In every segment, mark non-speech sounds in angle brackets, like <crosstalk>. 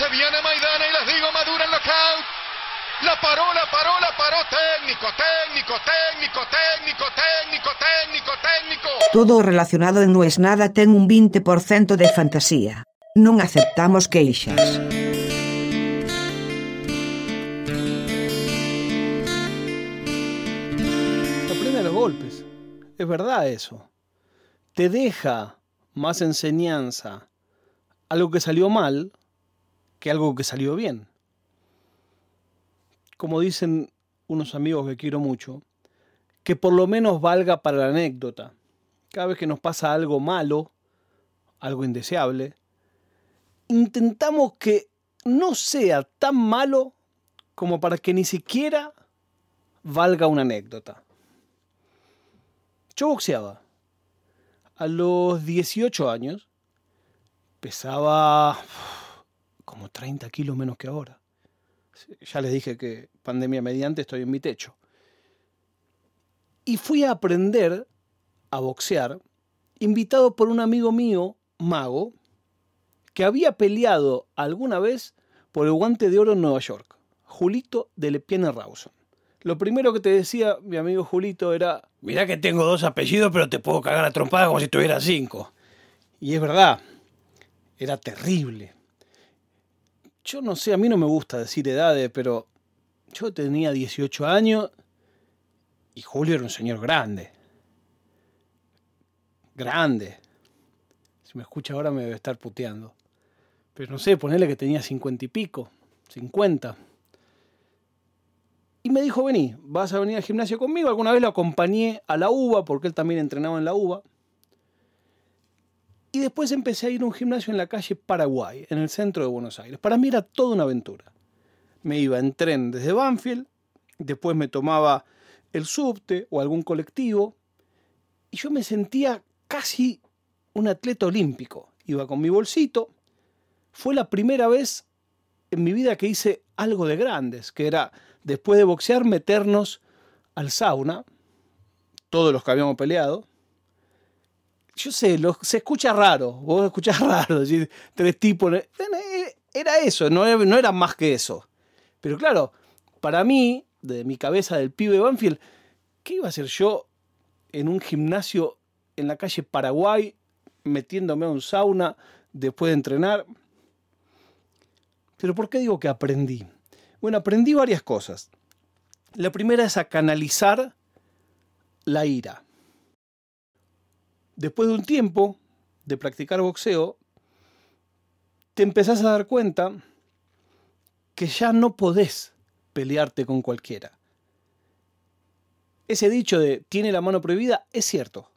Se viene Maidana y les digo Madura en knockout. La paró, la paró, la paró. Técnico, técnico, técnico, técnico, técnico, técnico, técnico. Todo o relacionado en No es Nada ten un 20% de fantasía. Non aceptamos queixas. Aprende los golpes. Es verdad eso. Te deja más enseñanza algo que salió mal que algo que salió bien. Como dicen unos amigos que quiero mucho, que por lo menos valga para la anécdota. Cada vez que nos pasa algo malo, algo indeseable, intentamos que no sea tan malo como para que ni siquiera valga una anécdota. Yo boxeaba. A los 18 años pesaba como 30 kilos menos que ahora. Ya les dije que pandemia mediante estoy en mi techo. Y fui a aprender a boxear, invitado por un amigo mío, mago, que había peleado alguna vez por el guante de oro en Nueva York, Julito de Lepiene Rawson. Lo primero que te decía mi amigo Julito era, mirá que tengo dos apellidos, pero te puedo cagar a trompada como si tuviera cinco. Y es verdad, era terrible. Yo no sé, a mí no me gusta decir edades, pero yo tenía 18 años y Julio era un señor grande. Grande. Si me escucha ahora me debe estar puteando. Pero no sé, ponerle que tenía 50 y pico, 50. Y me dijo, vení, vas a venir al gimnasio conmigo. Alguna vez lo acompañé a la UBA, porque él también entrenaba en la UBA. Y después empecé a ir a un gimnasio en la calle Paraguay, en el centro de Buenos Aires. Para mí era toda una aventura. Me iba en tren desde Banfield, después me tomaba el subte o algún colectivo, y yo me sentía casi un atleta olímpico. Iba con mi bolsito. Fue la primera vez en mi vida que hice algo de grandes, que era después de boxear meternos al sauna, todos los que habíamos peleado. Yo sé, se escucha raro, vos escuchás <laughs> raro, tres tipos. Era eso, no era, no era más que eso. Pero claro, para mí, de mi cabeza del pibe Banfield, ¿qué iba a hacer yo en un gimnasio en la calle Paraguay, metiéndome a un sauna después de entrenar? Pero ¿por qué digo que aprendí? Bueno, aprendí varias cosas. La primera es a canalizar la ira. Después de un tiempo de practicar boxeo, te empezás a dar cuenta que ya no podés pelearte con cualquiera. Ese dicho de tiene la mano prohibida es cierto.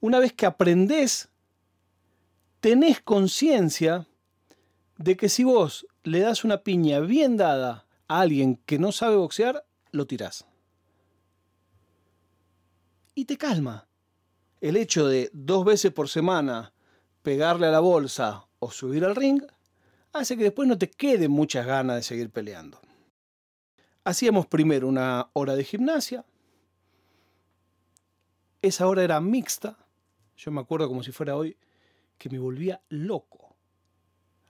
Una vez que aprendés, tenés conciencia de que si vos le das una piña bien dada a alguien que no sabe boxear, lo tirás. Y te calma. El hecho de dos veces por semana pegarle a la bolsa o subir al ring hace que después no te quede muchas ganas de seguir peleando. Hacíamos primero una hora de gimnasia. Esa hora era mixta. Yo me acuerdo como si fuera hoy que me volvía loco.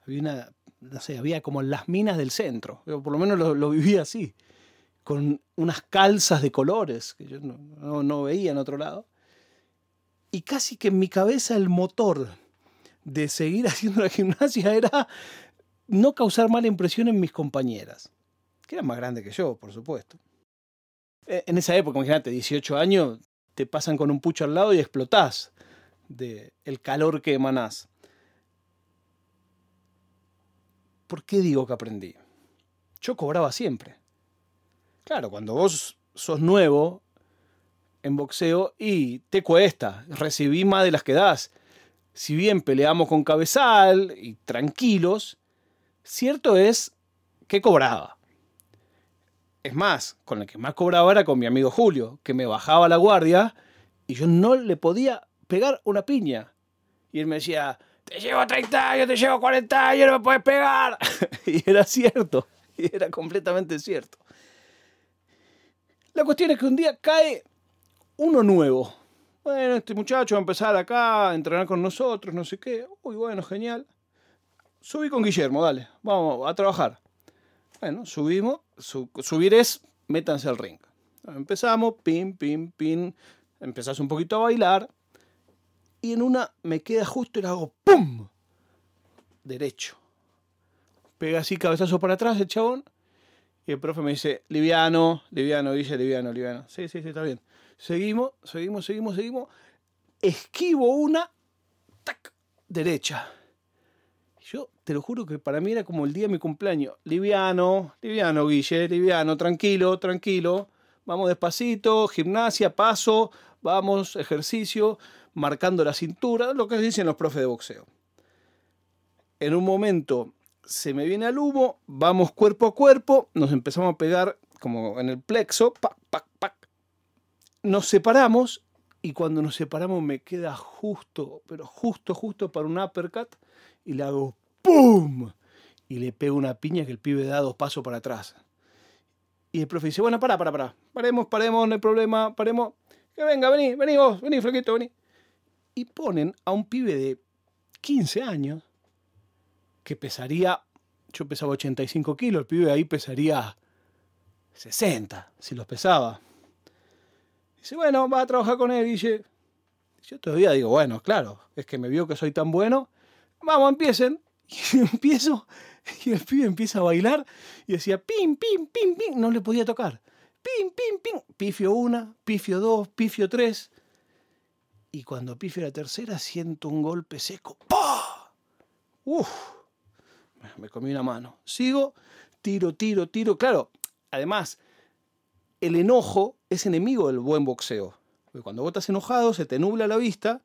Había una, como las minas del centro. Por lo menos lo, vivía así. Con unas calzas de colores que yo no, no veía en otro lado. Y casi que en mi cabeza el motor de seguir <laughs> haciendo la gimnasia era no causar mala impresión en mis compañeras, que eran más grandes que yo, por supuesto. E, En esa época, imagínate, 18 años, te pasan con un pucho al lado y explotás del el calor que emanás. ¿Por qué digo que aprendí? Yo cobraba siempre. Claro, cuando vos sos nuevo en boxeo y te cuesta, recibí más de las que das. Si bien peleamos con cabezal y tranquilos, cierto es que cobraba. Es más, con el que más cobraba era con mi amigo Julio, que me bajaba la guardia y yo no le podía pegar una piña. Y él me decía, te llevo 30 años, te llevo 40 años, no me puedes pegar. <laughs> y era cierto, y era completamente cierto. La cuestión es que un día cae uno nuevo. Bueno, este muchacho va a empezar acá a entrenar con nosotros, no sé qué. Uy, bueno, genial. subí con Guillermo, dale, vamos a trabajar. Bueno, subimos, subir es, métanse al ring. Empezamos, pim, pim, pim, empezás un poquito a bailar y en una me queda justo y le hago ¡pum! Derecho. Pega así cabezazo para atrás el chabón y el profe me dice, liviano, liviano, dice liviano, liviano. Sí, sí, sí, está bien. Seguimos, seguimos, seguimos, seguimos. Esquivo una, tac, derecha. Yo te lo juro que para mí era como el día de mi cumpleaños. Liviano, liviano, Guille, liviano, tranquilo, tranquilo. Vamos despacito, gimnasia, paso, vamos, ejercicio, marcando la cintura, lo que dicen los profes de boxeo. En un momento se me viene al humo, vamos cuerpo a cuerpo, nos empezamos a pegar como en el plexo, pac, pac, pac. Nos separamos y cuando nos separamos me queda justo, pero justo, justo para un uppercut y le hago ¡pum! Y le pego una piña que el pibe da dos pasos para atrás. Y el profe dice, bueno, para, para, para. Paremos, paremos, no hay problema, paremos. Que venga, vení, vení vos, vení, flaquito, vení. Y ponen a un pibe de 15 años que pesaría, yo pesaba 85 kilos, el pibe ahí pesaría 60, si los pesaba. Dice, bueno, va a trabajar con él, Guille. Yo todavía digo, bueno, claro, es que me vio que soy tan bueno. Vamos, empiecen. <laughs> Y empiezo, y el pibe empieza a bailar y decía, pim, pim, pim, pim, no le podía tocar. Pim, pim, pim, pifio una, pifio dos, pifio tres. Y cuando pifio la tercera siento un golpe seco. ¡Pah! Uf, me comí una mano. Sigo, tiro, tiro, tiro. Claro, además, el enojo es enemigo del buen boxeo. Porque cuando vos estás enojado, se te nubla la vista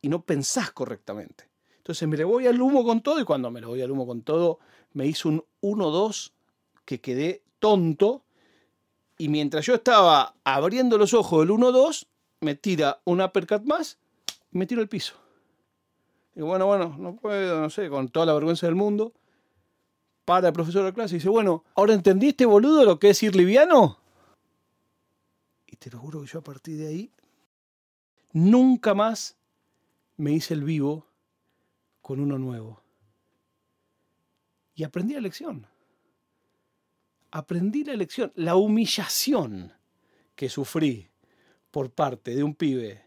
y no pensás correctamente. Entonces me le voy al humo con todo y cuando me le voy al humo con todo, me hizo un 1-2 que quedé tonto. Y mientras yo estaba abriendo los ojos del 1-2, me tira un uppercut más y me tiro al piso. Y bueno, bueno, no puedo, no sé, con toda la vergüenza del mundo. Para el profesor de la clase y dice, bueno, ¿ahora entendiste, boludo, lo que es ir liviano? Y te lo juro que yo a partir de ahí nunca más me hice el vivo con uno nuevo. Y aprendí la lección. Aprendí la lección, la humillación que sufrí por parte de un pibe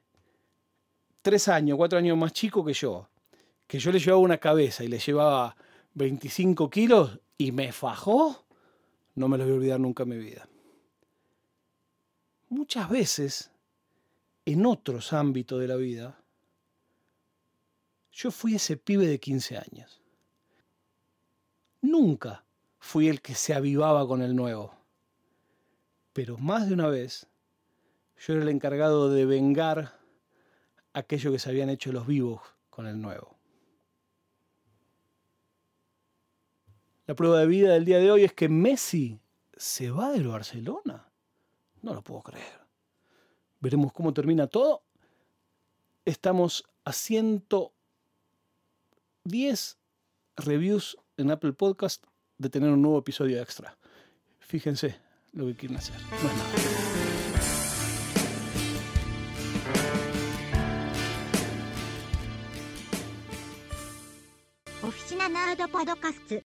tres años, cuatro años más chico que yo, que yo le llevaba una cabeza y le llevaba 25 kilos y me fajó, no me lo voy a olvidar nunca en mi vida. Muchas veces, en otros ámbitos de la vida, yo fui ese pibe de 15 años. Nunca fui el que se avivaba con el nuevo. Pero más de una vez, yo era el encargado de vengar aquello que se habían hecho los vivos con el nuevo. La prueba de vida del día de hoy es que Messi se va del Barcelona. No lo puedo creer. Veremos cómo termina todo. Estamos a 10 reviews en Apple Podcast de tener un nuevo episodio extra. Fíjense lo que quieren hacer. No. Oficina Nerd Podcast